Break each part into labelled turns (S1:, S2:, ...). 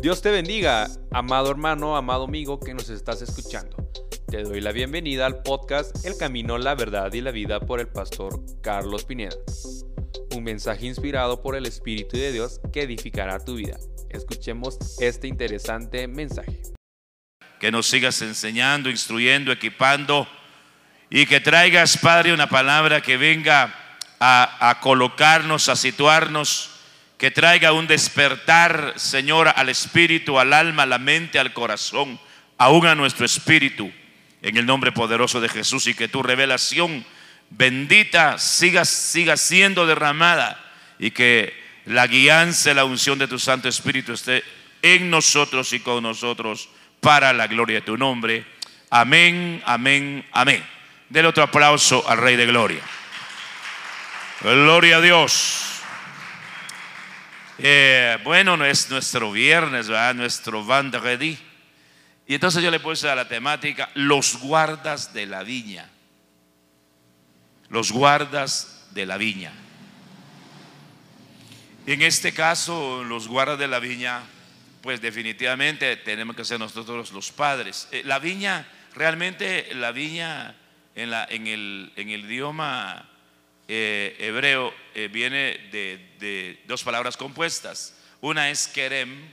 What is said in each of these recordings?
S1: Dios te bendiga, amado hermano, amado amigo que nos estás escuchando. Te doy la bienvenida al podcast El Camino, la Verdad y la Vida por el pastor Carlos Pineda. Un mensaje inspirado por el Espíritu de Dios que edificará tu vida. Escuchemos este interesante mensaje.
S2: Que nos sigas enseñando, instruyendo, equipando y que traigas, Padre, una palabra que venga a, a colocarnos, a situarnos que traiga un despertar, Señor, al espíritu, al alma, a la mente, al corazón, aún a nuestro espíritu, en el nombre poderoso de Jesús, y que tu revelación bendita siga, siga siendo derramada y que la guianza, la unción de tu Santo Espíritu esté en nosotros y con nosotros para la gloria de tu nombre. Amén, amén, amén. Del otro aplauso al Rey de Gloria. Gloria a Dios. Eh, bueno, no es nuestro viernes, ¿verdad? nuestro vendredi. Y entonces yo le puse a la temática los guardas de la viña. Los guardas de la viña. En este caso, los guardas de la viña, pues definitivamente tenemos que ser nosotros los padres. Eh, la viña, realmente la viña en, la, en, el, en el idioma eh, hebreo eh, viene de, dos palabras compuestas. Una es kerem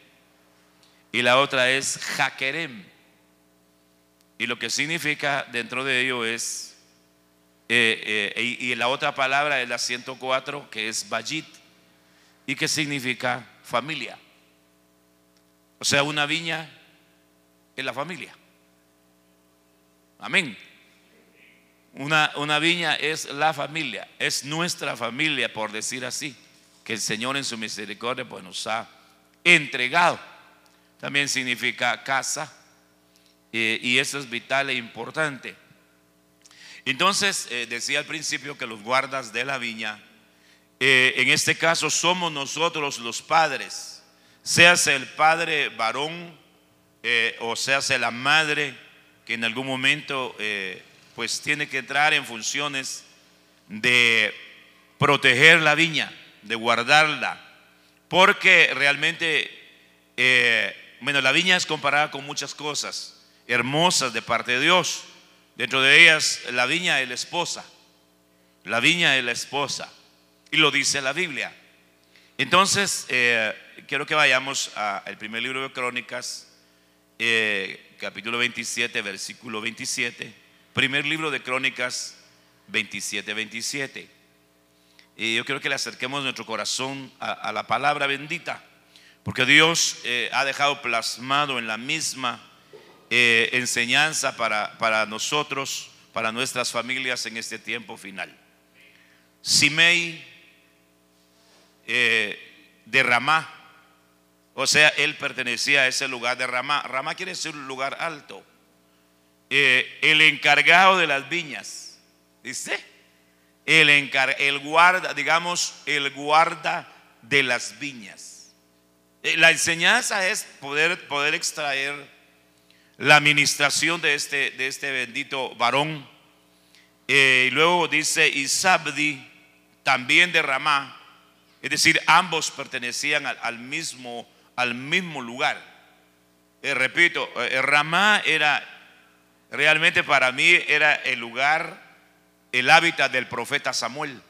S2: y la otra es jakerem. Y lo que significa dentro de ello es, eh, y, la otra palabra es la 104, que es bayit, y que significa familia. O sea, una viña es la familia. Amén. Una, viña es la familia, es nuestra familia, por decir así, que el Señor en su misericordia pues, nos ha entregado. También significa casa, eh, y eso es vital e importante. Entonces, eh, decía al principio que los guardas de la viña, eh, en este caso somos nosotros los padres, seas el padre varón o seas la madre que en algún momento pues tiene que entrar en funciones de proteger la viña, de guardarla, porque realmente, eh, bueno, la viña es comparada con muchas cosas hermosas de parte de Dios. Dentro de ellas, la viña es la esposa. La viña es la esposa. Y lo dice la Biblia. Entonces, eh, quiero que vayamos al primer libro de Crónicas, eh, capítulo 27, versículo 27. Primer libro de Crónicas 27, 27. Y yo quiero que le acerquemos nuestro corazón a, la palabra bendita, porque Dios eh, ha dejado plasmado en la misma eh, enseñanza para, para nosotros, para nuestras familias en este tiempo final. Simei eh, de Ramá, o sea, él pertenecía a ese lugar de Ramá. Ramá quiere decir un lugar alto. Eh, el encargado de las viñas, dice, el, el guarda, digamos, el guarda de las viñas. Eh, la enseñanza es poder, poder extraer la administración de este, de este bendito varón. Eh, y luego dice Isabdi, también de Ramá, es decir, ambos pertenecían al, mismo, al mismo lugar. repito, Ramá era Realmente para mí era el lugar, el hábitat del profeta Samuel.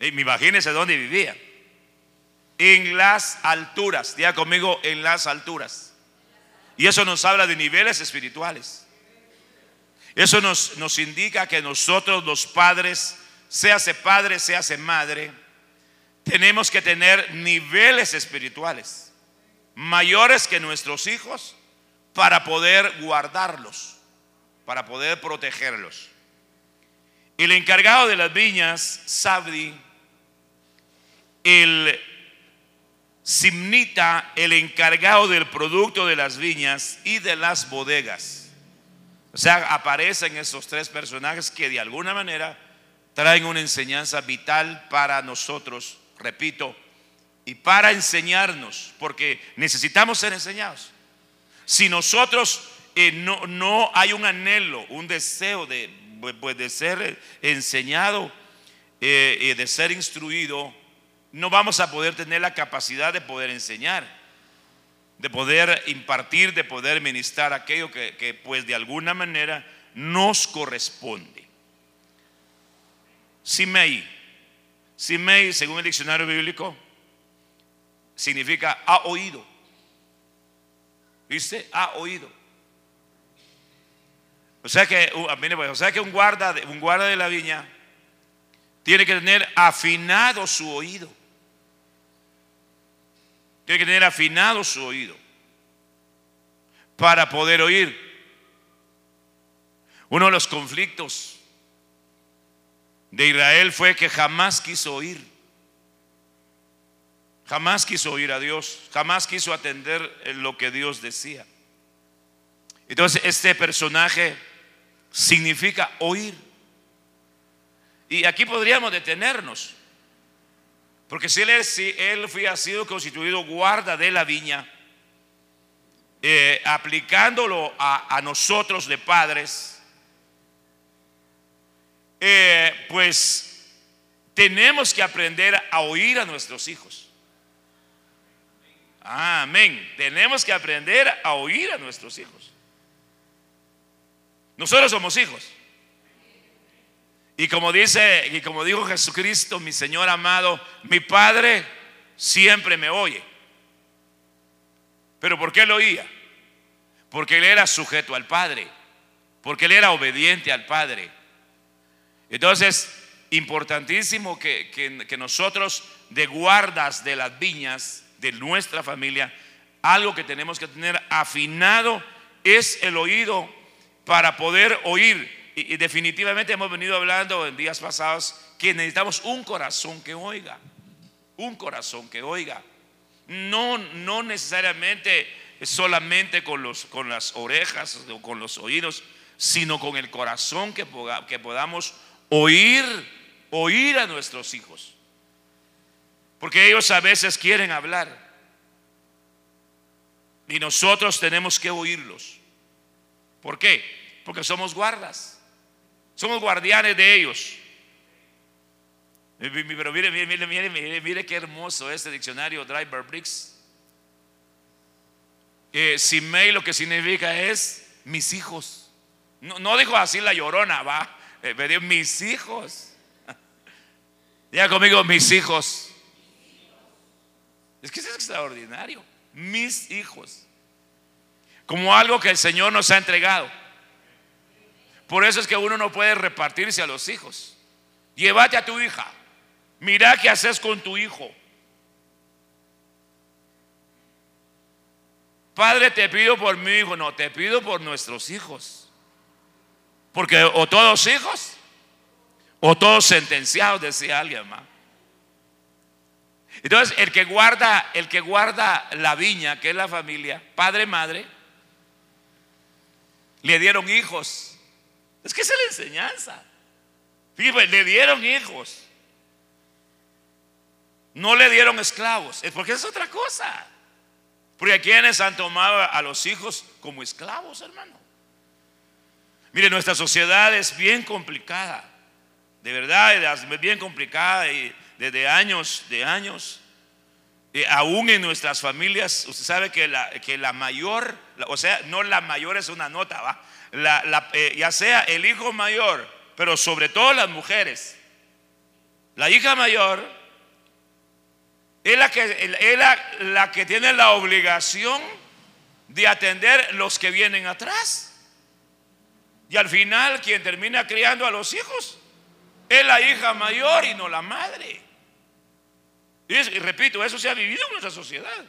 S2: Y me imagínense dónde vivía. En las alturas, diga conmigo, en las alturas. Y eso nos habla de niveles espirituales. Eso nos, nos indica que nosotros los padres, sea padre, sea madre, tenemos que tener niveles espirituales mayores que nuestros hijos para poder guardarlos para poder protegerlos. El encargado de las viñas, Sabdi, el Simnita, el encargado del producto de las viñas y de las bodegas. O sea, aparecen esos tres personajes que de alguna manera traen una enseñanza vital para nosotros, repito, y para enseñarnos, porque necesitamos ser enseñados. Si nosotros no, no hay un anhelo, un deseo de, pues, de ser enseñado, eh, de ser instruido, no vamos a poder tener la capacidad de poder enseñar. de poder impartir, de poder ministrar aquello que, que pues de alguna manera nos corresponde. Simei. Simei, según el diccionario bíblico, significa ha oído. ¿Viste? Ha oído. O sea que, uh, pues, o sea que un, guarda, un guarda de la viña tiene que tener afinado su oído. Tiene que tener afinado su oído para poder oír. Uno de los conflictos de Israel fue que jamás quiso oír. Jamás quiso oír a Dios, jamás quiso atender lo que Dios decía. Entonces este personaje significa oír. Y aquí podríamos detenernos. Porque si él, si él ha sido constituido guarda de la viña, eh, aplicándolo a, nosotros de padres, eh, pues tenemos que aprender a oír a nuestros hijos. Amén. Tenemos que aprender a oír a nuestros hijos. Nosotros somos hijos. Y como dice, y como dijo Jesucristo, mi Señor amado, mi Padre siempre me oye. Pero ¿por qué lo oía? Porque él era sujeto al Padre, porque él era obediente al Padre. Entonces, importantísimo que, que nosotros, de guardas de las viñas de nuestra familia, algo que tenemos que tener afinado es el oído para poder oír y, definitivamente hemos venido hablando en días pasados que necesitamos un corazón que oiga, un corazón que oiga. No, no necesariamente solamente con, los, con las orejas o con los oídos, sino con el corazón que, que podamos oír, oír a nuestros hijos. Porque ellos a veces quieren hablar. Y nosotros tenemos que oírlos. ¿Por qué? Porque somos guardas. Somos guardianes de ellos. Pero mire, mire, mire, mire, mire qué hermoso este diccionario Driver Bricks. Eh, Simei lo que significa es mis hijos. No, dijo así la llorona, va. Eh, me dijo mis hijos. Diga conmigo, mis hijos. Es que es extraordinario. Mis hijos. Como algo que el Señor nos ha entregado. Por eso es que uno no puede repartirse a los hijos. Llévate a tu hija. Mira qué haces con tu hijo. Padre, te pido por mi hijo. No, te pido por nuestros hijos. Porque o todos hijos o todos sentenciados, decía alguien más. Entonces, el que guarda, el que guarda la viña, que es la familia, padre, madre, le dieron hijos. Es que esa es la enseñanza. Fíjate, le dieron hijos. No le dieron esclavos. Es porque es otra cosa. Porque a quienes han tomado a los hijos como esclavos, hermano. Mire, nuestra sociedad es bien complicada. De verdad, es bien complicada y desde años, de años. Eh, aún en nuestras familias, usted sabe que la, que la mayor, o sea, no la mayor es una nota, ¿va? Eh, ya sea el hijo mayor, pero sobre todo las mujeres. La hija mayor es la que, la, que tiene la obligación de atender los que vienen atrás. Y al final quien termina criando a los hijos es la hija mayor y no la madre. Y repito, eso se ha vivido en nuestra sociedad.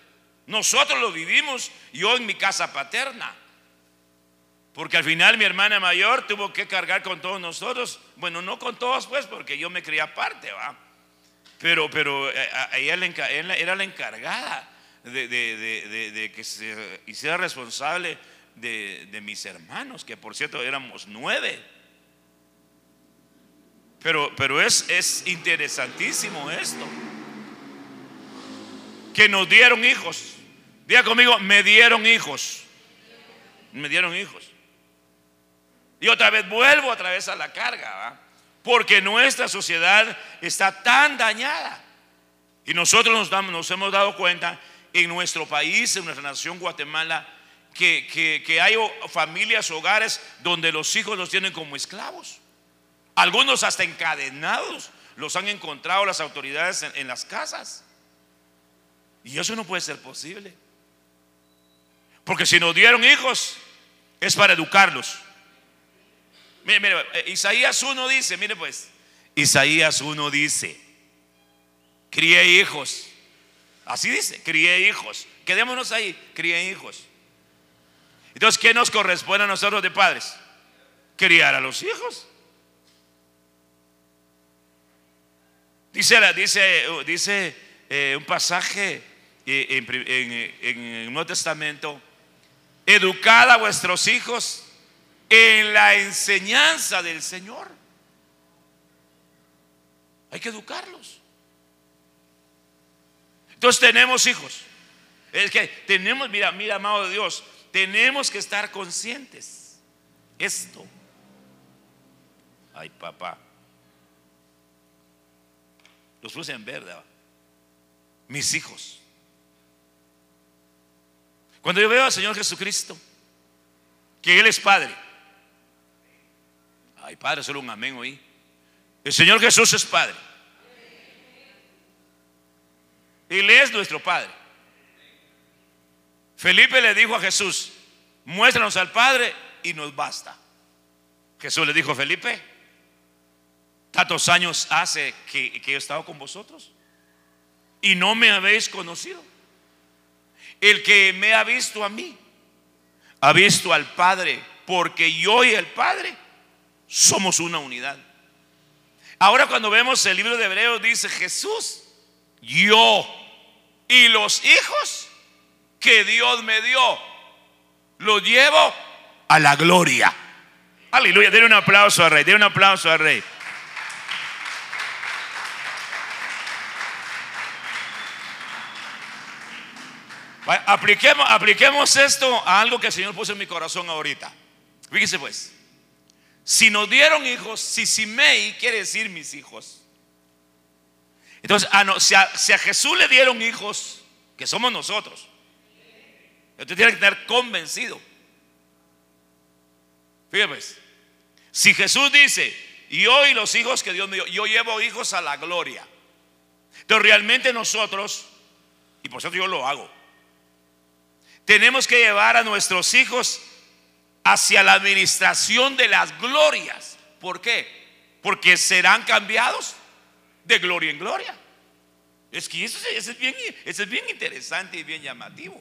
S2: Nosotros lo vivimos yo en mi casa paterna. Porque al final mi hermana mayor tuvo que cargar con todos nosotros. Bueno, no con todos pues, porque yo me crié aparte, ¿va? Pero, pero eh, ella era la encargada de, que se hiciera responsable de, mis hermanos, que por cierto éramos nueve. Pero, pero es, es interesantísimo esto. Que nos dieron hijos. Diga conmigo, me dieron hijos. Me dieron hijos. Y otra vez vuelvo otra vez a la carga, porque nuestra sociedad está tan dañada. Y nosotros nos, hemos dado cuenta en nuestro país, en nuestra nación Guatemala, que, hay familias, hogares donde los hijos los tienen como esclavos. Algunos hasta encadenados los han encontrado las autoridades en las casas. Y eso no puede ser posible. Porque si nos dieron hijos, es para educarlos. Mire, mire, eh, Isaías 1 dice, mire pues, Isaías 1 dice, crié hijos. Así dice, crié hijos. Quedémonos ahí, crié hijos. Entonces, ¿qué nos corresponde a nosotros de padres? Criar a los hijos. Dice, dice, dice eh, un pasaje eh, en, en el Nuevo Testamento, educad a vuestros hijos en la enseñanza del Señor. Hay que educarlos. Entonces tenemos hijos. Es que tenemos, mira, mira, amado de Dios, tenemos que estar conscientes. Esto. Ay, papá. Los puse en verde. Mis hijos. Cuando yo veo al Señor Jesucristo, que Él es Padre. Ay, Padre, solo un amén hoy. El Señor Jesús es Padre. Él es nuestro Padre. Felipe le dijo a Jesús, muéstranos al Padre y nos basta. Jesús le dijo, Felipe, tantos años hace que, que he estado con vosotros y no me habéis conocido. El que me ha visto a mí, ha visto al Padre, porque yo y el Padre somos una unidad. Ahora cuando vemos el libro de Hebreos dice Jesús, yo y los hijos que Dios me dio, los llevo a la gloria. Aleluya, denle un aplauso al rey, denle un aplauso al rey. Apliquemos, apliquemos esto a algo que el Señor puso en mi corazón ahorita. Fíjese pues, si nos dieron hijos, si Simei quiere decir mis hijos. Entonces, si, a, Jesús le dieron hijos, que somos nosotros, usted tiene que estar convencido. Fíjese pues, si Jesús dice, y hoy los hijos que Dios me dio, yo llevo hijos a la gloria. Entonces realmente nosotros, y por eso yo lo hago, tenemos que llevar a nuestros hijos hacia la administración de las glorias. ¿Por qué? Porque serán cambiados de gloria en gloria. Es que eso, es, bien, interesante y bien llamativo.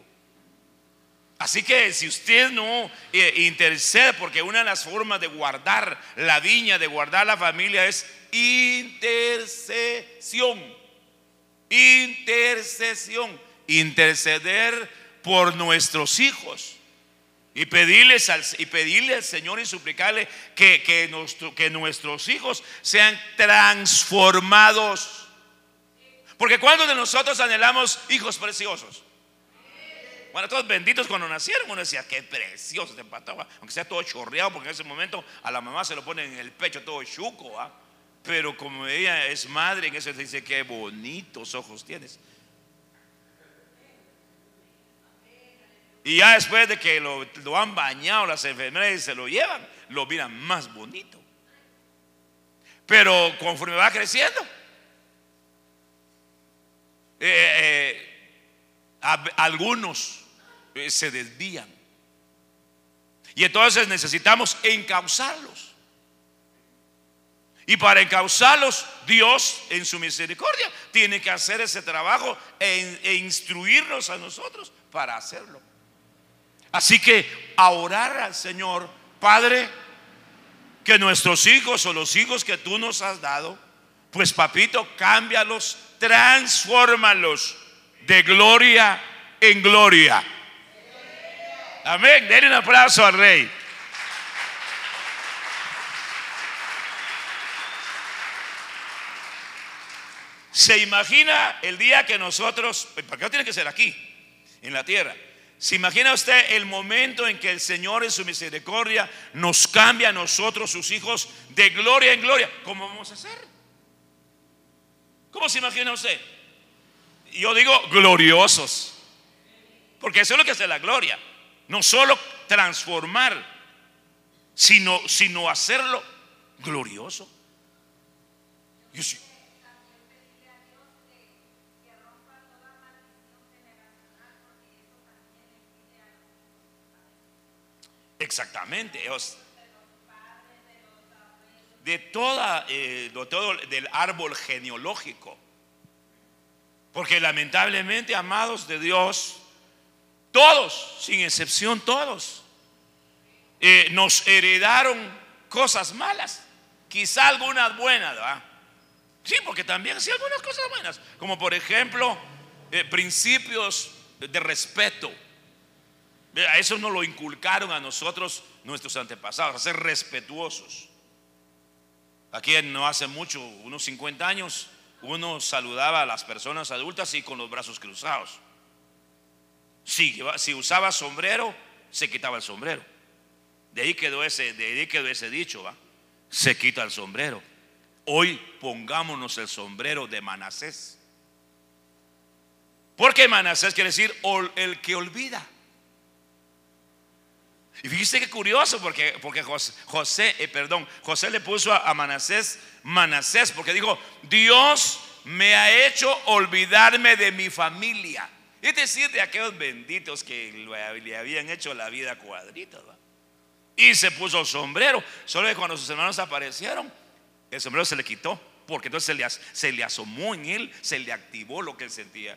S2: Así que si usted no eh, intercede, porque una de las formas de guardar la viña, de guardar la familia es intercesión. Intercesión. Interceder por nuestros hijos. Y pedirles al, y pedirle al Señor y suplicarle que, que, que nuestros hijos sean transformados. Porque cuando de nosotros anhelamos hijos preciosos. Bueno, todos benditos cuando nacieron, uno decía, qué precioso te empataba, aunque sea todo chorreado, porque en ese momento a la mamá se lo pone en el pecho todo chuco, pero como ella es madre, en eso se dice, qué bonitos ojos tienes. Y ya después de que lo, han bañado las enfermeras y se lo llevan, lo miran más bonito. Pero conforme va creciendo, eh, eh, algunos eh, se desvían. Y entonces necesitamos encauzarlos. Y para encauzarlos, Dios en su misericordia tiene que hacer ese trabajo e, e instruirnos a nosotros para hacerlo. Así que a orar al Señor, Padre, que nuestros hijos o los hijos que tú nos has dado, pues papito, cámbialos, transfórmalos de gloria en gloria. Amén. Denle un aplauso al rey. Se imagina el día que nosotros, ¿para qué tiene que ser aquí, en la tierra? ¿Se imagina usted el momento en que el Señor en su misericordia nos cambia a nosotros, sus hijos, de gloria en gloria? ¿Cómo vamos a hacer? ¿Cómo se imagina usted? Yo digo gloriosos. Porque eso es lo que hace la gloria. No solo transformar, sino, sino hacerlo glorioso. Yo Exactamente. De toda, eh, de todo del árbol genealógico. Porque lamentablemente, amados de Dios, todos, sin excepción, todos, eh, nos heredaron cosas malas. Quizá algunas buenas, ¿verdad? Sí, porque también sí algunas cosas buenas. Como por ejemplo, eh, principios de respeto a eso nos lo inculcaron a nosotros nuestros antepasados, a ser respetuosos. Aquí no hace mucho, unos 50 años, uno saludaba a las personas adultas y con los brazos cruzados. Si, usaba sombrero, se quitaba el sombrero. De ahí quedó ese, de ahí quedó ese dicho, ¿va? Se quita el sombrero. Hoy pongámonos el sombrero de Manasés. Porque Manasés quiere decir el que olvida. Y fíjese qué curioso, porque, porque José, eh, perdón, José le puso a, Manasés Manasés, porque dijo, Dios me ha hecho olvidarme de mi familia. Es decir, de aquellos benditos que le habían hecho la vida cuadrita. Y se puso sombrero. Solo que cuando sus hermanos aparecieron, el sombrero se le quitó. Porque entonces se le, se le asomó en él, se le activó lo que él sentía.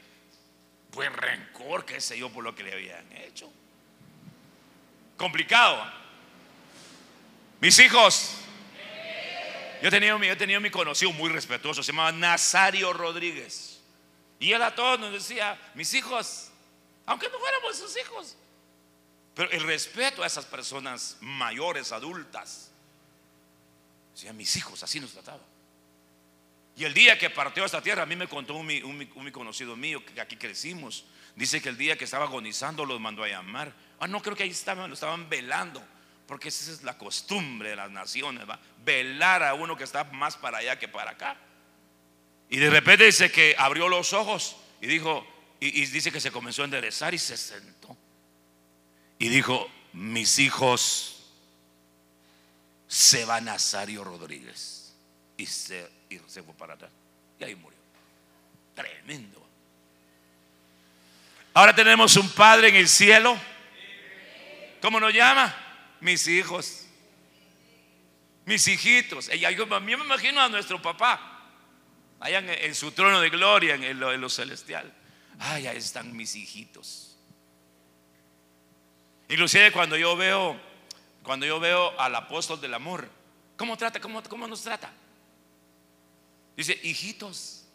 S2: Pues rencor, qué sé yo, por lo que le habían hecho complicado. Mis hijos, yo he tenido, yo mi conocido muy respetuoso, se llamaba Nazario Rodríguez. Y él a todos nos decía, mis hijos, aunque no fuéramos sus hijos, pero el respeto a esas personas mayores, adultas, decía, mis hijos, así nos trataba. Y el día que partió esta tierra, a mí me contó un, un, un conocido mío que aquí crecimos. Dice que el día que estaba agonizando los mandó a llamar Ah, no, creo que ahí estaban, lo estaban velando, porque esa es la costumbre de las naciones, velar a uno que está más para allá que para acá. Y de repente dice que abrió los ojos y dijo, y, dice que se comenzó a enderezar y se sentó. Y dijo, mis hijos, se va Nazario Rodríguez. Y se fue para atrás. Y ahí murió. Tremendo. Ahora tenemos un Padre en el cielo ¿Cómo nos llama? Mis hijos. Mis hijitos. A mí me imagino a nuestro papá. Allá en, su trono de gloria, en lo, celestial. Ay, ahí están mis hijitos. Inclusive cuando yo veo, cuando yo veo al apóstol del amor, ¿cómo trata? ¿Cómo, cómo nos trata? Dice, hijitos.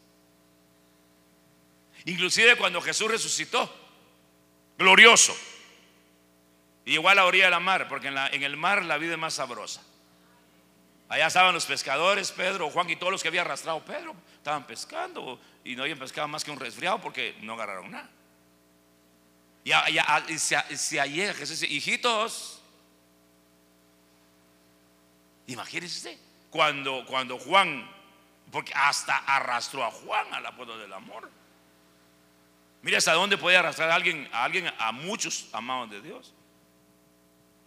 S2: Inclusive cuando Jesús resucitó, glorioso. Y igual a la orilla de la mar, porque en, en el mar la vida es más sabrosa. Allá estaban los pescadores, Pedro, Juan y todos los que había arrastrado Pedro. Estaban pescando y no habían pescado más que un resfriado porque no agarraron nada. Y, y, se, se Jesús dice, hijitos, imagínense cuando, cuando Juan, porque hasta arrastró a Juan al apóstol del amor. Mira hasta dónde puede arrastrar a alguien, a alguien, a muchos amados de Dios.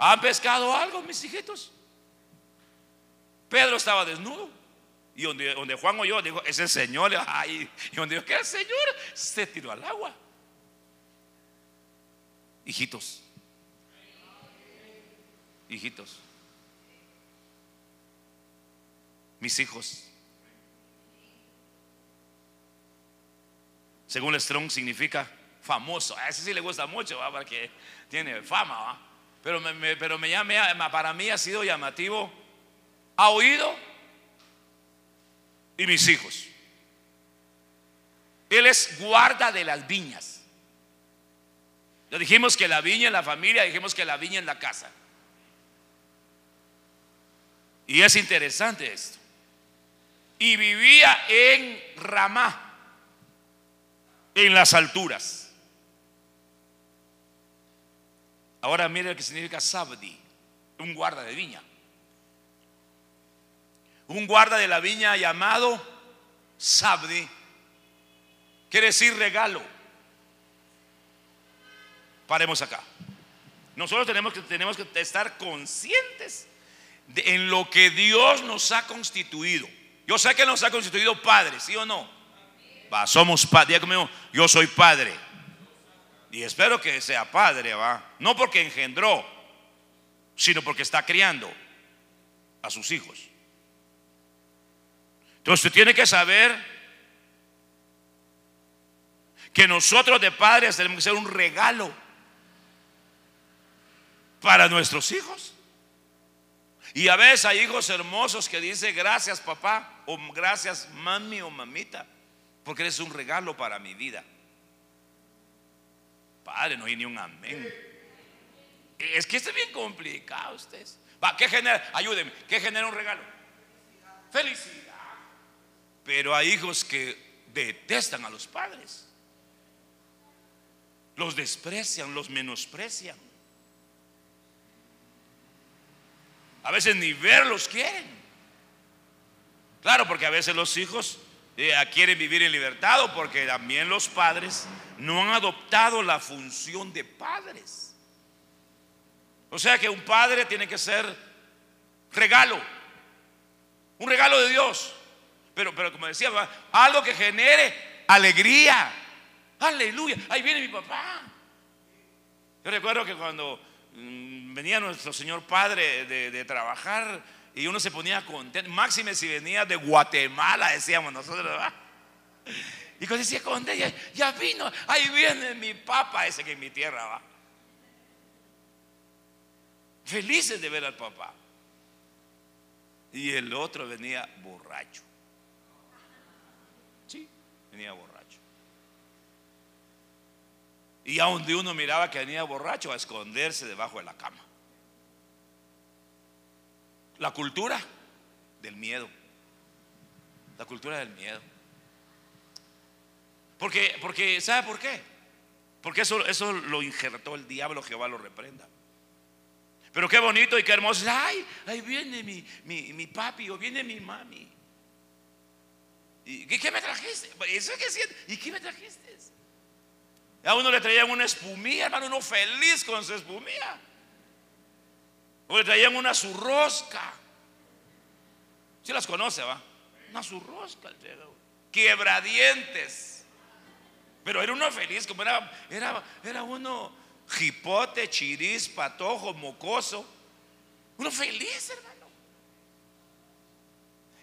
S2: ¿Han pescado algo, mis hijitos? Pedro estaba desnudo. Y donde, donde Juan oyó, dijo, ese señor, ay, y donde dijo, ¿qué el señor? Se tiró al agua. Hijitos. Hijitos. Mis hijos. Según Strong significa famoso. A ese sí le gusta mucho, ¿va? porque tiene fama. ¿va? Pero, me, pero me para mí ha sido llamativo, ha oído y mis hijos. Él es guarda de las viñas. Ya dijimos que la viña en la familia, dijimos que la viña en la casa. Y es interesante esto. Y vivía en Ramá, en las alturas. Ahora mire lo que significa Sabdi, un guarda de viña. Un guarda de la viña llamado Sabdi quiere decir regalo. paremos acá. Nosotros tenemos que, tenemos que estar conscientes de, en lo que Dios nos ha constituido. Yo sé que nos ha constituido padres, ¿sí o no? Somos padres. yo soy padre. Y espero que sea padre, va. No porque engendró, sino porque está criando a sus hijos. Entonces usted tiene que saber que nosotros de padres tenemos que ser un regalo para nuestros hijos. Y a veces hay hijos hermosos que dicen gracias papá o gracias mami o mamita, porque eres un regalo para mi vida. Padre, no hay ni un amén. Es que esto es bien complicado ustedes. Va, ¿qué genera? Ayúdenme, ¿qué genera un regalo? Felicidad. Pero hay hijos que detestan a los padres. Los desprecian, los menosprecian. A veces ni verlos quieren. Claro, porque a veces los hijos quieren vivir en libertad o porque también los padres no han adoptado la función de padres. O sea que un padre tiene que ser regalo, un regalo de Dios. Pero, pero como decía, algo que genere alegría. Aleluya. Ahí viene mi papá. Yo recuerdo que cuando mm, venía nuestro Señor Padre de, trabajar y uno se ponía contento, máxime si venía de Guatemala, decíamos nosotros, ¿verdad? Y cuando decía contento, ya, ya vino, ahí viene mi papá, ese que en mi tierra va. Felices de ver al papá. Y el otro venía borracho. venía borracho. Y a donde uno miraba que venía borracho a esconderse debajo de la cama. La cultura del miedo. La cultura del miedo. Porque, porque ¿sabe por qué? Porque eso, eso lo injertó el diablo, Jehová lo reprenda. Pero qué bonito y qué hermoso. Ay, ahí viene mi, mi, papi o viene mi mami. ¿Y qué me trajiste? ¿Y qué me trajiste? A uno le traían una espumía, hermano, uno feliz con su espumía. O le traían una surrosca. Si las conoce, va? Una surrosca, quebradientes. Pero era uno feliz, como era, era, era uno jipote, chiriz, patojo, mocoso. Uno feliz, hermano.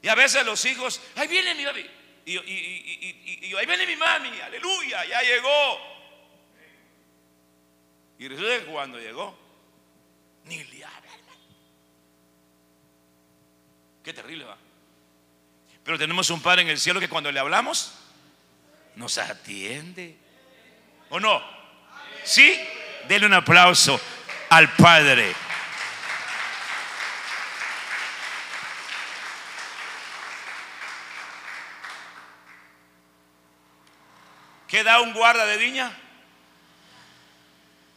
S2: Y a veces los hijos, ahí viene mi mami. Y, y, ahí viene mi mami, aleluya, ya llegó. Y resulta que cuando llegó, ni le habla, hermano. Qué terrible va. Pero tenemos un Padre en el cielo que cuando le hablamos, nos atiende. ¿O no? ¿Sí? Denle un aplauso al Padre. ¿Qué da un guarda de viña?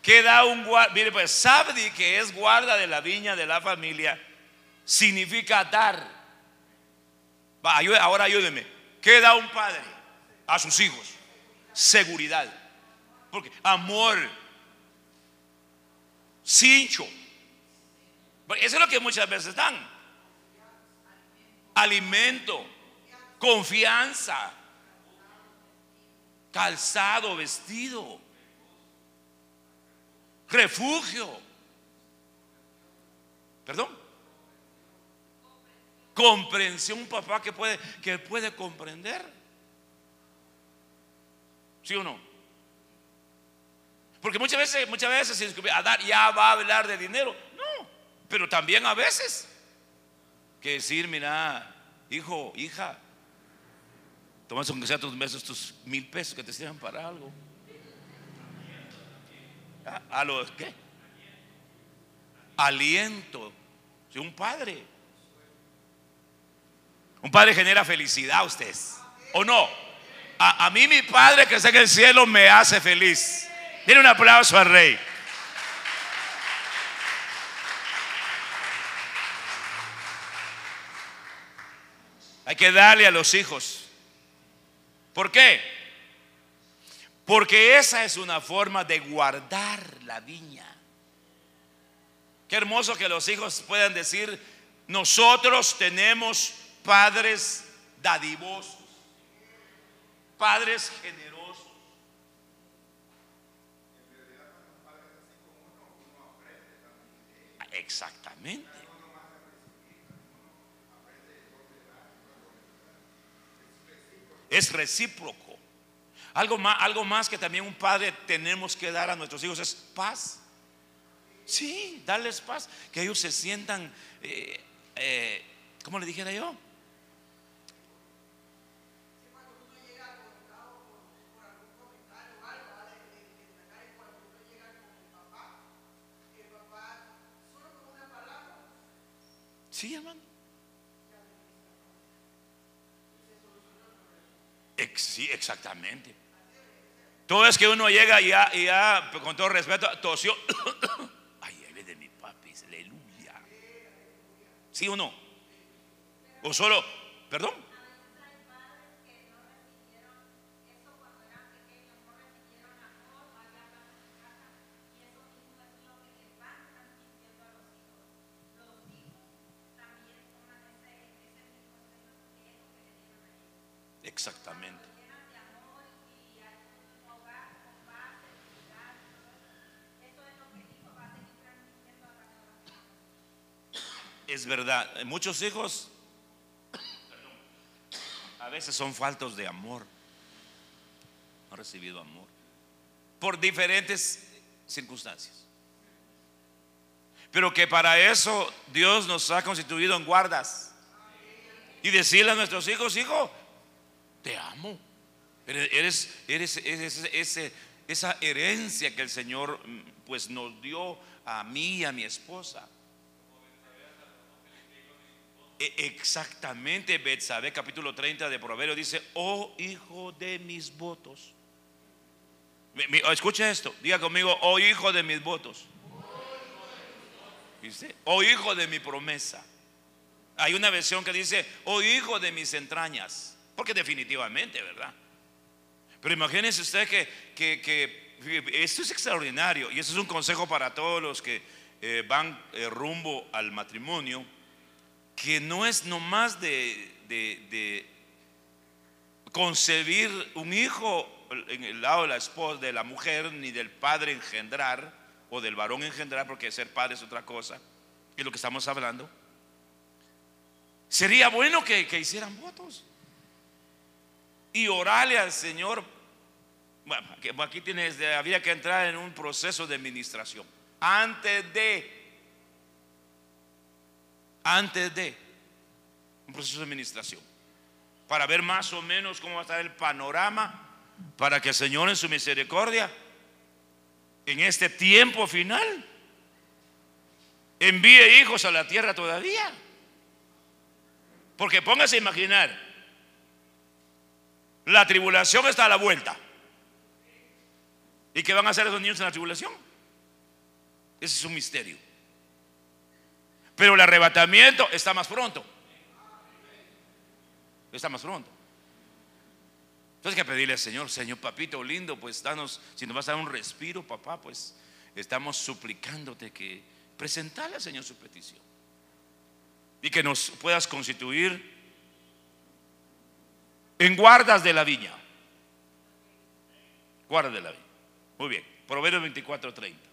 S2: ¿Qué da un guarda? Mire, pues Sabdi, que es guarda de la viña de la familia, significa dar. ahora ayúdeme. ¿Qué da un padre a sus hijos? Seguridad. Porque amor, cincho. Eso es lo que muchas veces dan. Alimento, confianza, calzado, vestido, refugio. Perdón. Comprensión, un papá que puede, que puede comprender. ¿Sí o no? Porque muchas veces, muchas veces a dar ya va a hablar de dinero. No, pero también a veces que decir, mira, hijo, hija, tomas aunque sea tus meses, tus mil pesos que te sirvan para algo. ¿A, los qué? Aliento. Si un padre. Un padre genera felicidad a ustedes. ¿O no? A, mí mi padre que está en el cielo me hace feliz. Tiene un aplauso al rey. Hay que darle a los hijos. ¿Por qué? Porque esa es una forma de guardar la viña. Qué hermoso que los hijos puedan decir, nosotros tenemos padres dadivosos, padres generosos. Exactamente. Es recíproco. Algo más, algo más que también un padre tenemos que dar a nuestros hijos es paz. Sí, darles paz. Que ellos se sientan, eh, eh, ¿cómo le dijera yo? Sí, hermano. Sí, exactamente. Todo es que uno llega y ya, y con todo respeto, tosió. Ay, él de mi papi, aleluya. ¿Sí o no? O solo, perdón. Exactamente. Es verdad, muchos hijos a veces son faltos de amor. No han recibido amor. Por diferentes circunstancias. Pero que para eso Dios nos ha constituido en guardas. Y decirle a nuestros hijos, hijo, te amo. Eres, eres, esa herencia que el Señor mm, pues nos dio a mí y a mi esposa. E, exactamente, Betsabe capítulo 30 de Proverbios dice, oh hijo de mis votos. Escucha esto, diga conmigo, oh hijo de mis votos. Oh hijo de mi promesa. Hay una versión que dice, oh hijo de mis entrañas. Porque definitivamente, ¿verdad? Pero imagínense usted que, esto es extraordinario y eso es un consejo para todos los que eh, van eh, rumbo al matrimonio, que no es nomás de, de, concebir un hijo en el lado de la esposa, de la mujer, ni del padre engendrar o del varón engendrar, porque ser padre es otra cosa, es lo que estamos hablando. Sería bueno que hicieran votos y orarle al Señor. Bueno, aquí tienes, había que entrar en un proceso de administración. Antes de, antes de, un proceso de administración. Para ver más o menos cómo va a estar el panorama. Para que el Señor en su misericordia, en este tiempo final, envíe hijos a la tierra todavía. Porque póngase a imaginar, la tribulación está a la vuelta. ¿Y qué van a hacer esos niños en la tribulación? Ese es un misterio. Pero el arrebatamiento está más pronto. Está más pronto. Entonces hay que pedirle al Señor, Señor papito lindo, pues danos, si nos vas a dar un respiro, papá, pues estamos suplicándote que presentarle al Señor su petición. Y que nos puedas constituir en guardas de la viña. Guardas de la viña. Muy bien. Proverbios 24, 30.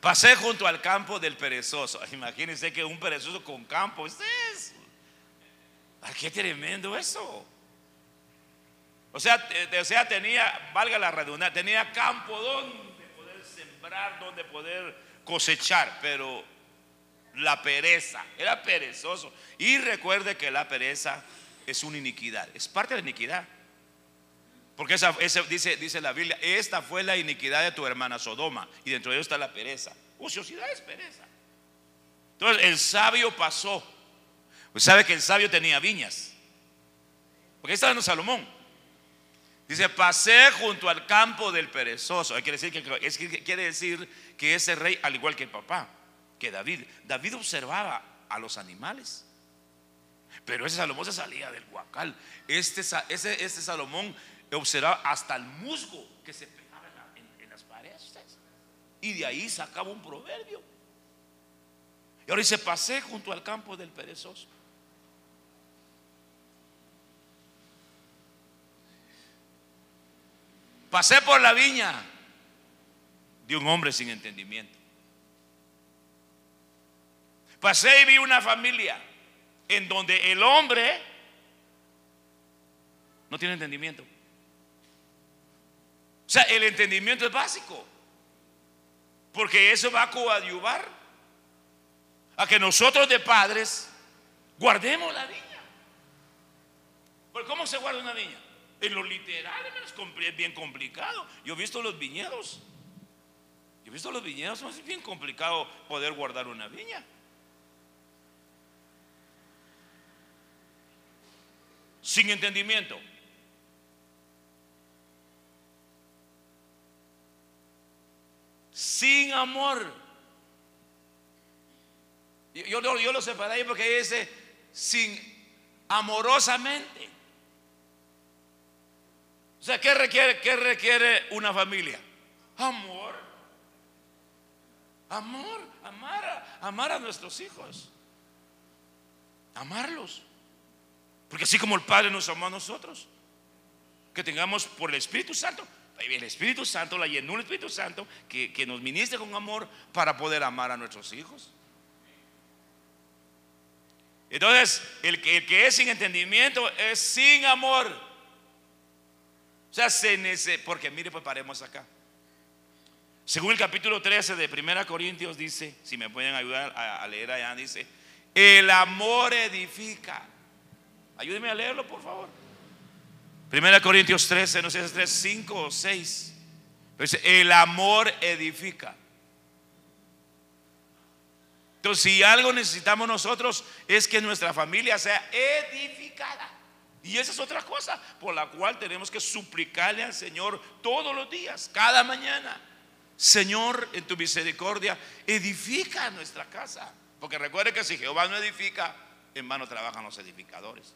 S2: Pasé junto al campo del perezoso. Imagínense que un perezoso con campo. es qué tremendo eso. O sea, o sea, tenía, valga la redundancia, tenía campo donde poder sembrar, donde poder cosechar, pero la pereza, era perezoso. Y recuerde que la pereza es una iniquidad, es parte de la iniquidad. Porque esa, dice, dice la Biblia, esta fue la iniquidad de tu hermana Sodoma y dentro de ello está la pereza. Ociosidad es pereza. Entonces el sabio pasó. Pues sabe que el sabio tenía viñas. Porque ahí está en Salomón. Dice, pasé junto al campo del perezoso. Quiere decir que, quiere decir que ese rey, al igual que el papá, que David. David observaba a los animales. Pero ese Salomón se salía del guacal. Este, ese, este Salomón observaba hasta el musgo que se pegaba en, las paredes. Y de ahí sacaba un proverbio. Y ahora dice, pasé junto al campo del perezoso. Pasé por la viña de un hombre sin entendimiento. Pasé y vi una familia en donde el hombre no tiene entendimiento. O sea, el entendimiento es básico. Porque eso va a coadyuvar a que nosotros de padres guardemos la viña. ¿Cómo se guarda una viña? En lo literal es bien complicado. Yo he visto los viñedos. Yo he visto los viñedos, es bien complicado poder guardar una viña. Sin entendimiento. Sin amor. Yo, yo, lo separé ahí porque dice sin amorosamente. O sea, ¿qué requiere, qué requiere una familia? Amor. Amor, amar amar a nuestros hijos. Amarlos. Porque así como el Padre nos amó a nosotros, que tengamos por el Espíritu Santo, el Espíritu Santo, la llenura del Espíritu Santo, que, que nos ministre con amor para poder amar a nuestros hijos. Entonces, el que, el que es sin entendimiento es sin amor. O sea, se porque mire, pues paremos acá. Según el capítulo 13 de 1 Corintios dice, si me pueden ayudar a, leer allá, dice, el amor edifica. Ayúdeme a leerlo, por favor. 1 Corintios 13, no sé si es 3, 5 o 6. Dice, el amor edifica. Entonces, si algo necesitamos nosotros es que nuestra familia sea edificada. Y esa es otra cosa por la cual tenemos que suplicarle al Señor todos los días, cada mañana. Señor, en tu misericordia, edifica nuestra casa. Porque recuerde que si Jehová no edifica, en vano trabajan los edificadores.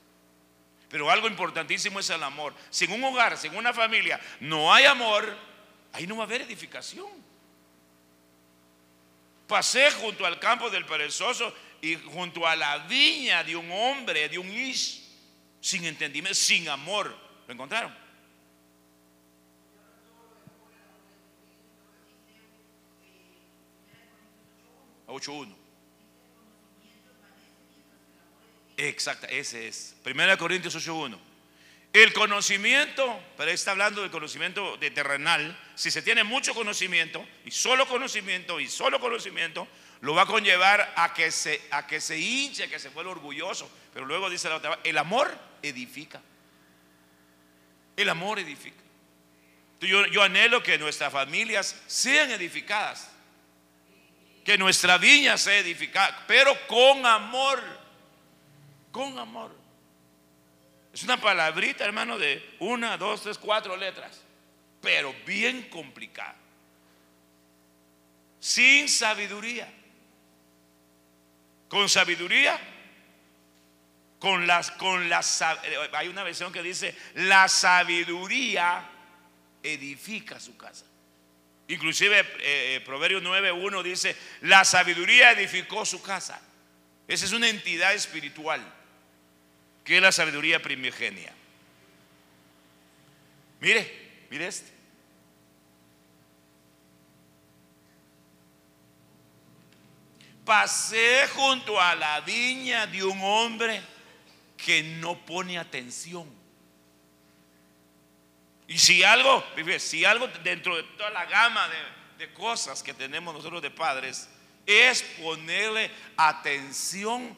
S2: Pero algo importantísimo es el amor. Si en un hogar, si en una familia no hay amor, ahí no va a haber edificación. Pasé junto al campo del perezoso y junto a la viña de un hombre, de un ish sin entendimiento, sin amor. ¿Lo encontraron? A 8.1. Exacto, ese es. Primera Corintios 8.1. El conocimiento, pero está hablando del conocimiento de terrenal. Si se tiene mucho conocimiento, y solo conocimiento, y solo conocimiento, lo va a conllevar a que se, a que se hinche, que se vuelva orgulloso. Pero luego dice la otra, el amor edifica. El amor edifica. Yo, yo anhelo que nuestras familias sean edificadas. Que nuestra viña sea edificada, pero con amor. Con amor. Es una palabrita, hermano, de una, dos, tres, cuatro letras, pero bien complicada. Sin sabiduría. Con sabiduría con las, con las, hay una versión que dice, la sabiduría edifica su casa. Inclusive eh, eh Proverbio 9.1 dice, la sabiduría edificó su casa. Esa es una entidad espiritual, que es la sabiduría primigenia. Mire, mire este. Pasé junto a la viña de un hombre que no pone atención. Y si algo, si algo dentro de toda la gama de, de cosas que tenemos nosotros de padres, es ponerle atención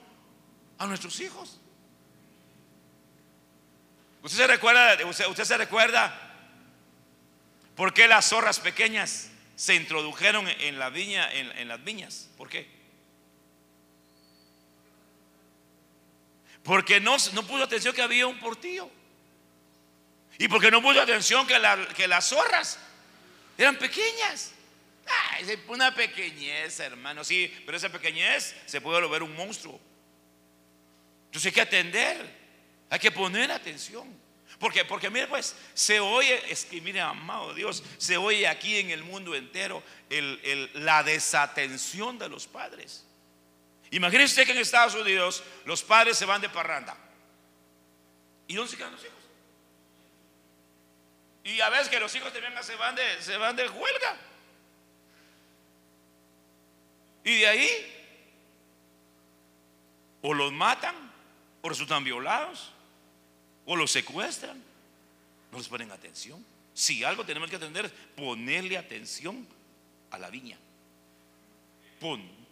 S2: a nuestros hijos. ¿Usted se recuerda, usted, se recuerda por qué las zorras pequeñas se introdujeron en la viña, en, las viñas? ¿Por qué? Porque no, no puso atención que había un portillo. Y porque no puso atención que, las zorras eran pequeñas. Una pequeñez, hermano. Sí, pero esa pequeñez se puede volver un monstruo. Entonces hay que atender, hay que poner atención. Porque, porque mire pues, se oye, es que mire, amado Dios, se oye aquí en el mundo entero la desatención de los padres. Imagínense que en Estados Unidos los padres se van de parranda. ¿Y dónde se quedan los hijos? Y a veces que los hijos también se van de, se van de huelga. Y de ahí, o los matan, o resultan violados, o los secuestran. No les ponen atención. Si algo tenemos que atender, ponerle atención a la viña. Pon.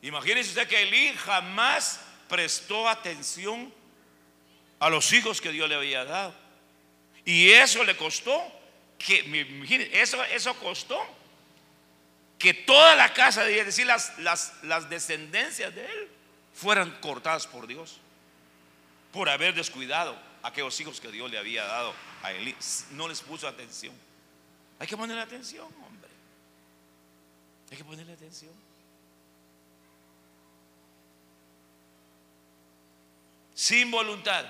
S2: Imagínese usted que Elí jamás prestó atención a los hijos que Dios le había dado. Y eso le costó que, eso, eso costó que toda la casa, es decir, las, las, las descendencias de él, fueran cortadas por Dios por haber descuidado a aquellos hijos que Dios le había dado a Elí. No les puso atención. Hay que ponerle atención, hombre. Hay que ponerle atención. Sin voluntad.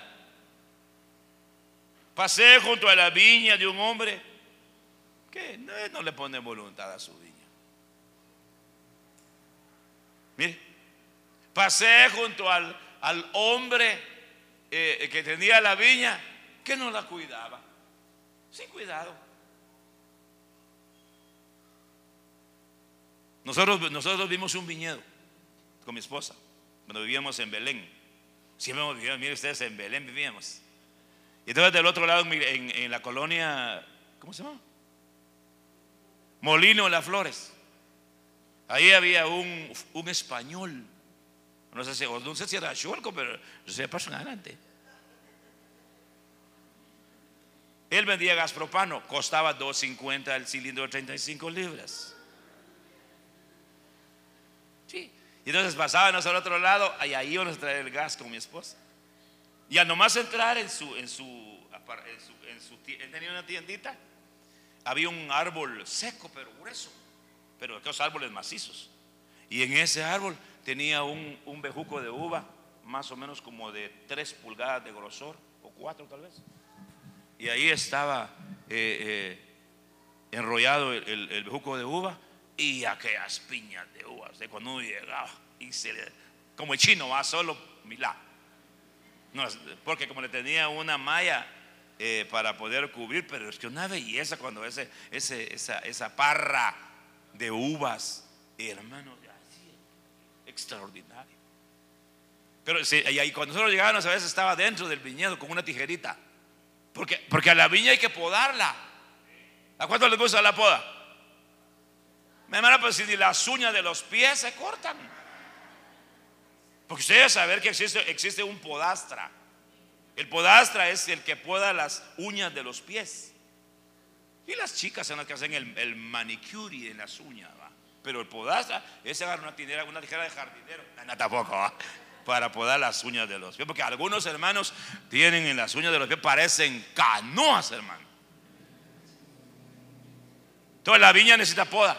S2: Pasé junto a la viña de un hombre que no, le pone voluntad a su viña. Mire, pasé junto al, al hombre eh, que tenía la viña que no la cuidaba. Sin cuidado. Nosotros, nosotros vimos un viñedo con mi esposa cuando vivíamos en Belén. Siempre hemos vivido, mire ustedes, en Belén vivíamos. Y entonces del otro lado, en, la colonia, ¿cómo se llama? Molino Las Flores. Ahí había un, un español. No sé, si, no sé si era Shulco, pero yo sé adelante. Él vendía gas propano, costaba 2.50 el cilindro de 35 libras. Sí. Y entonces pasábamos al otro lado, y ahí íbamos a traer el gas con mi esposa. Y al nomás entrar en su, en su, en su, él tenía una tiendita, había un árbol seco pero grueso, pero aquellos árboles macizos. Y en ese árbol tenía un, un bejuco de uva, más o menos como de 3 pulgadas de grosor, o 4 tal vez. Y ahí estaba eh, eh, enrollado el, el, bejuco de uva y aquellas piñas de uvas de cuando uno llegaba y se como el chino va solo milá no, porque como le tenía una malla eh, para poder cubrir, pero es que una belleza cuando ese, ese, esa, esa parra de uvas, hermano, extraordinario. Pero y cuando nosotros llegábamos a veces estaba dentro del viñedo con una tijerita. Porque, porque a la viña hay que podarla. ¿A cuánto les gusta la poda? Mi hermano, pues si las uñas de los pies se cortan. Porque ustedes saber que existe, existe un podastra. El podastra es el que poda las uñas de los pies. Y las chicas son las que hacen el, el manicure en las uñas. Pero el podastra es agarrar una tijera, una tijera de jardinero. No, tampoco, para podar las uñas de los pies. Porque algunos hermanos tienen en las uñas de los pies, parecen canoas, hermano. Toda la viña necesita poda.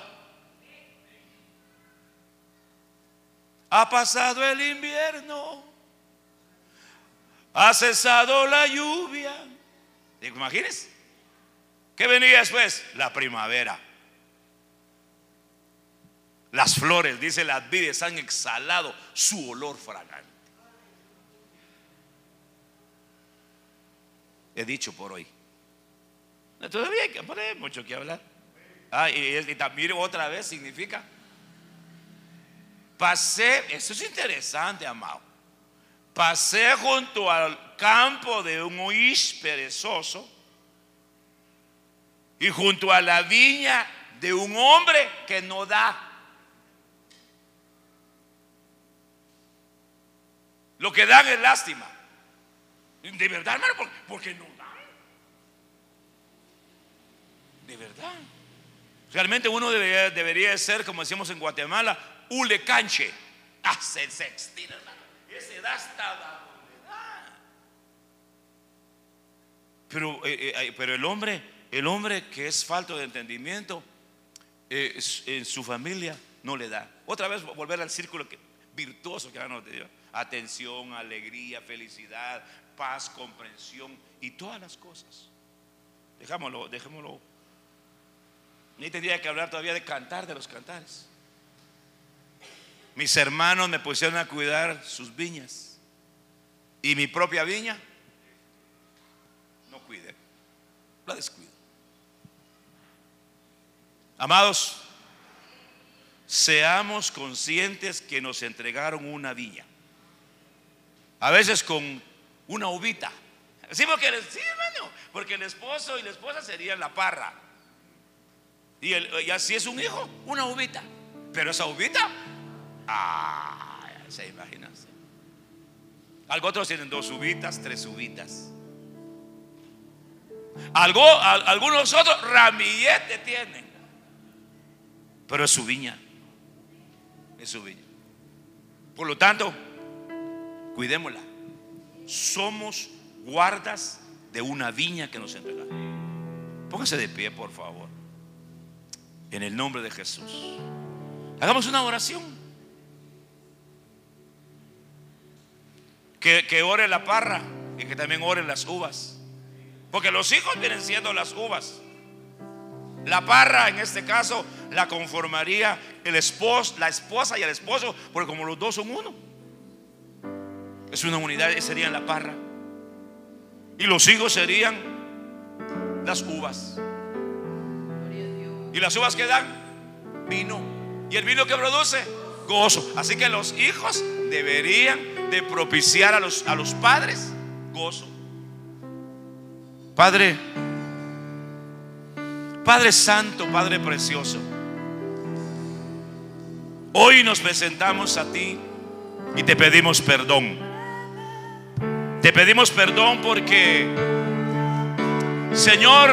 S2: Ha pasado el invierno. Ha cesado la lluvia. Imagínense. ¿Qué venía después? La primavera. Las flores, dice las vides, han exhalado su olor fragante. He dicho por hoy. Todavía hay que mucho que hablar. Ah, y, también otra vez significa Pasé, eso es interesante, amado. Pasé junto al campo de un huís perezoso y junto a la viña de un hombre que no da. Lo que dan es lástima. De verdad, hermano, porque no dan. De verdad. Realmente uno debería, ser, como decimos en Guatemala, ule canche. Ah, se, hermano. Ese da hasta Pero, eh, eh, pero el hombre, el hombre que es falto de entendimiento, eh, en su familia no le da. Otra vez volver al círculo que, virtuoso que nos dio. Atención, alegría, felicidad, paz, comprensión y todas las cosas. Dejámoslo, dejémoslo. Ni tendría que hablar todavía de cantar de los cantares. Mis hermanos me pusieron a cuidar sus viñas. Y mi propia viña no cuide. La descuido. Amados, seamos conscientes que nos entregaron una viña. A veces con una uvita. Sí, porque, hermano, porque el esposo y la esposa serían la parra. Y, el, así es un hijo, una uvita. Pero esa uvita, ah, se imagina. Algo otros tienen dos uvitas, tres uvitas. Algo, algunos otros ramillete tienen. Pero es su viña. Es su viña. Por lo tanto, cuidémosla. Somos guardas de una viña que nos entrega. Póngase de pie, por favor. En el nombre de Jesús. Hagamos una oración. Que, que ore la parra y que también oren las uvas. Porque los hijos vienen siendo las uvas. La parra, en este caso, la conformaría el esposo, la esposa y el esposo, porque como los dos son uno, es una unidad, serían la parra. Y los hijos serían las uvas. Y las uvas que dan vino. Y el vino que produce gozo. Así que los hijos deberían de propiciar a los, a los padres gozo. Padre, Padre Santo, Padre Precioso, hoy nos presentamos a ti y te pedimos perdón. Te pedimos perdón porque, Señor,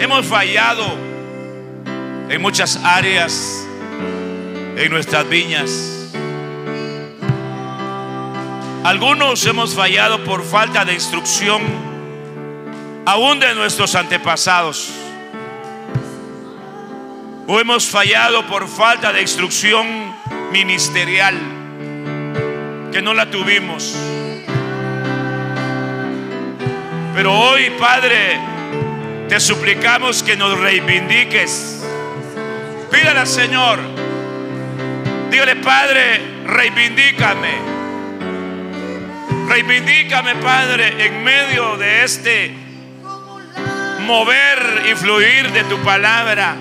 S2: hemos fallado en muchas áreas en nuestras viñas. Algunos hemos fallado por falta de instrucción, aún de nuestros antepasados. O hemos fallado por falta de instrucción ministerial, que no la tuvimos. Pero hoy, Padre, te suplicamos que nos reivindiques. Pídale al Señor. Dígale, Padre, reivindícame. Reivindícame, Padre, en medio de este mover y fluir de tu palabra.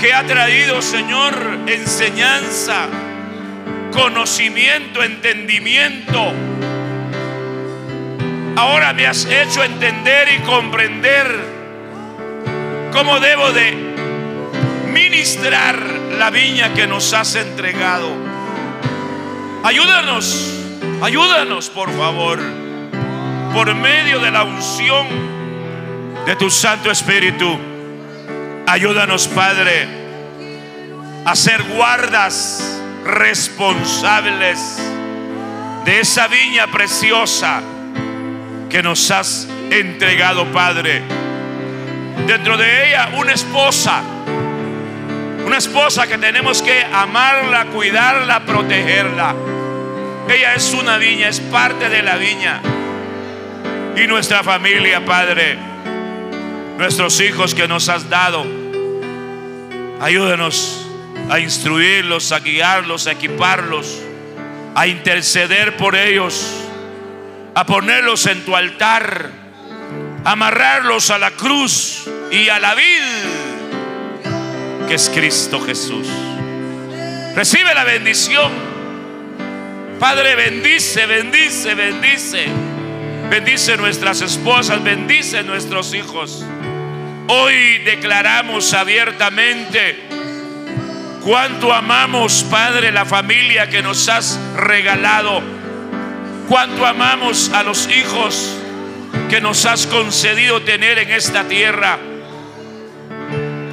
S2: Que ha traído, Señor, enseñanza, conocimiento, entendimiento Ahora me has hecho entender y comprender cómo debo de ministrar la viña que nos has entregado. Ayúdanos, ayúdanos por favor, por medio de la unción de tu Santo Espíritu. Ayúdanos, Padre, a ser guardas responsables de esa viña preciosa que nos has entregado, Padre. Dentro de ella una esposa, una esposa que tenemos que amarla, cuidarla, protegerla. Ella es una viña, es parte de la viña. Y nuestra familia, Padre, nuestros hijos que nos has dado, ayúdanos a instruirlos, a guiarlos, a equiparlos, a interceder por ellos a ponerlos en tu altar, amarrarlos a la cruz y a la vid, que es Cristo Jesús. Recibe la bendición. Padre, bendice, bendice, bendice. Bendice nuestras esposas, bendice nuestros hijos. Hoy declaramos abiertamente cuánto amamos, Padre, la familia que nos has regalado cuánto amamos a los hijos que nos has concedido tener en esta tierra.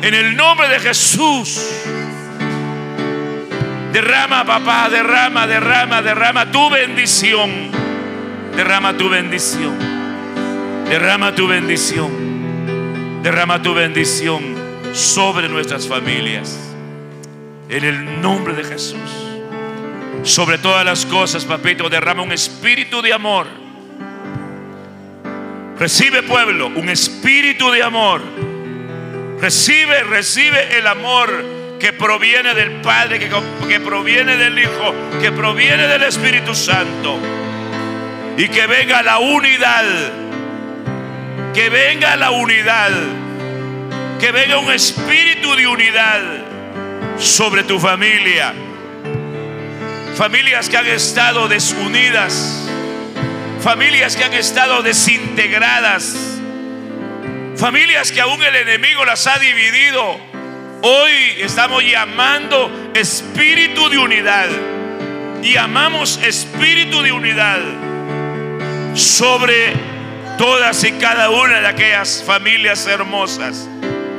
S2: En el nombre de Jesús. Derrama, papá, derrama, derrama, derrama tu bendición. Derrama tu bendición. Derrama tu bendición. Derrama tu bendición sobre nuestras familias. En el nombre de Jesús. Sobre todas las cosas, papito, derrama un espíritu de amor. Recibe pueblo, un espíritu de amor. Recibe, recibe el amor que proviene del Padre, que, que proviene del Hijo, que proviene del Espíritu Santo. Y que venga la unidad. Que venga la unidad. Que venga un espíritu de unidad sobre tu familia. Familias que han estado desunidas. Familias que han estado desintegradas. Familias que aún el enemigo las ha dividido. Hoy estamos llamando espíritu de unidad. Y amamos espíritu de unidad sobre todas y cada una de aquellas familias hermosas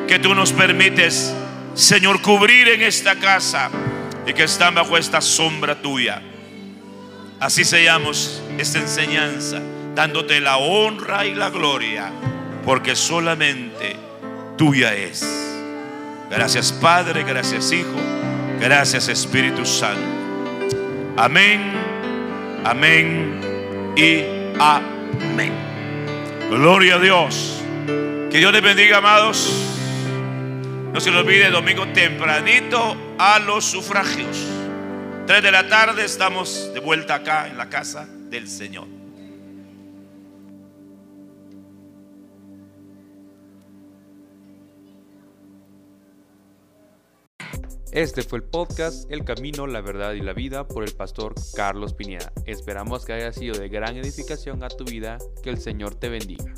S2: que tú nos permites, Señor, cubrir en esta casa y que están bajo esta sombra tuya. Así sellamos esta enseñanza, dándote la honra y la gloria, porque solamente tuya es. Gracias Padre, gracias Hijo, gracias Espíritu Santo. Amén, amén y amén. Gloria a Dios. Que Dios les bendiga, amados. No se les olvide, domingo tempranito a los sufragios. Tres de la tarde estamos de vuelta acá en la casa del Señor.
S1: Este fue el podcast El Camino, la Verdad y la Vida por el pastor Carlos Pineda. Esperamos que haya sido de gran edificación a tu vida. Que el Señor te bendiga.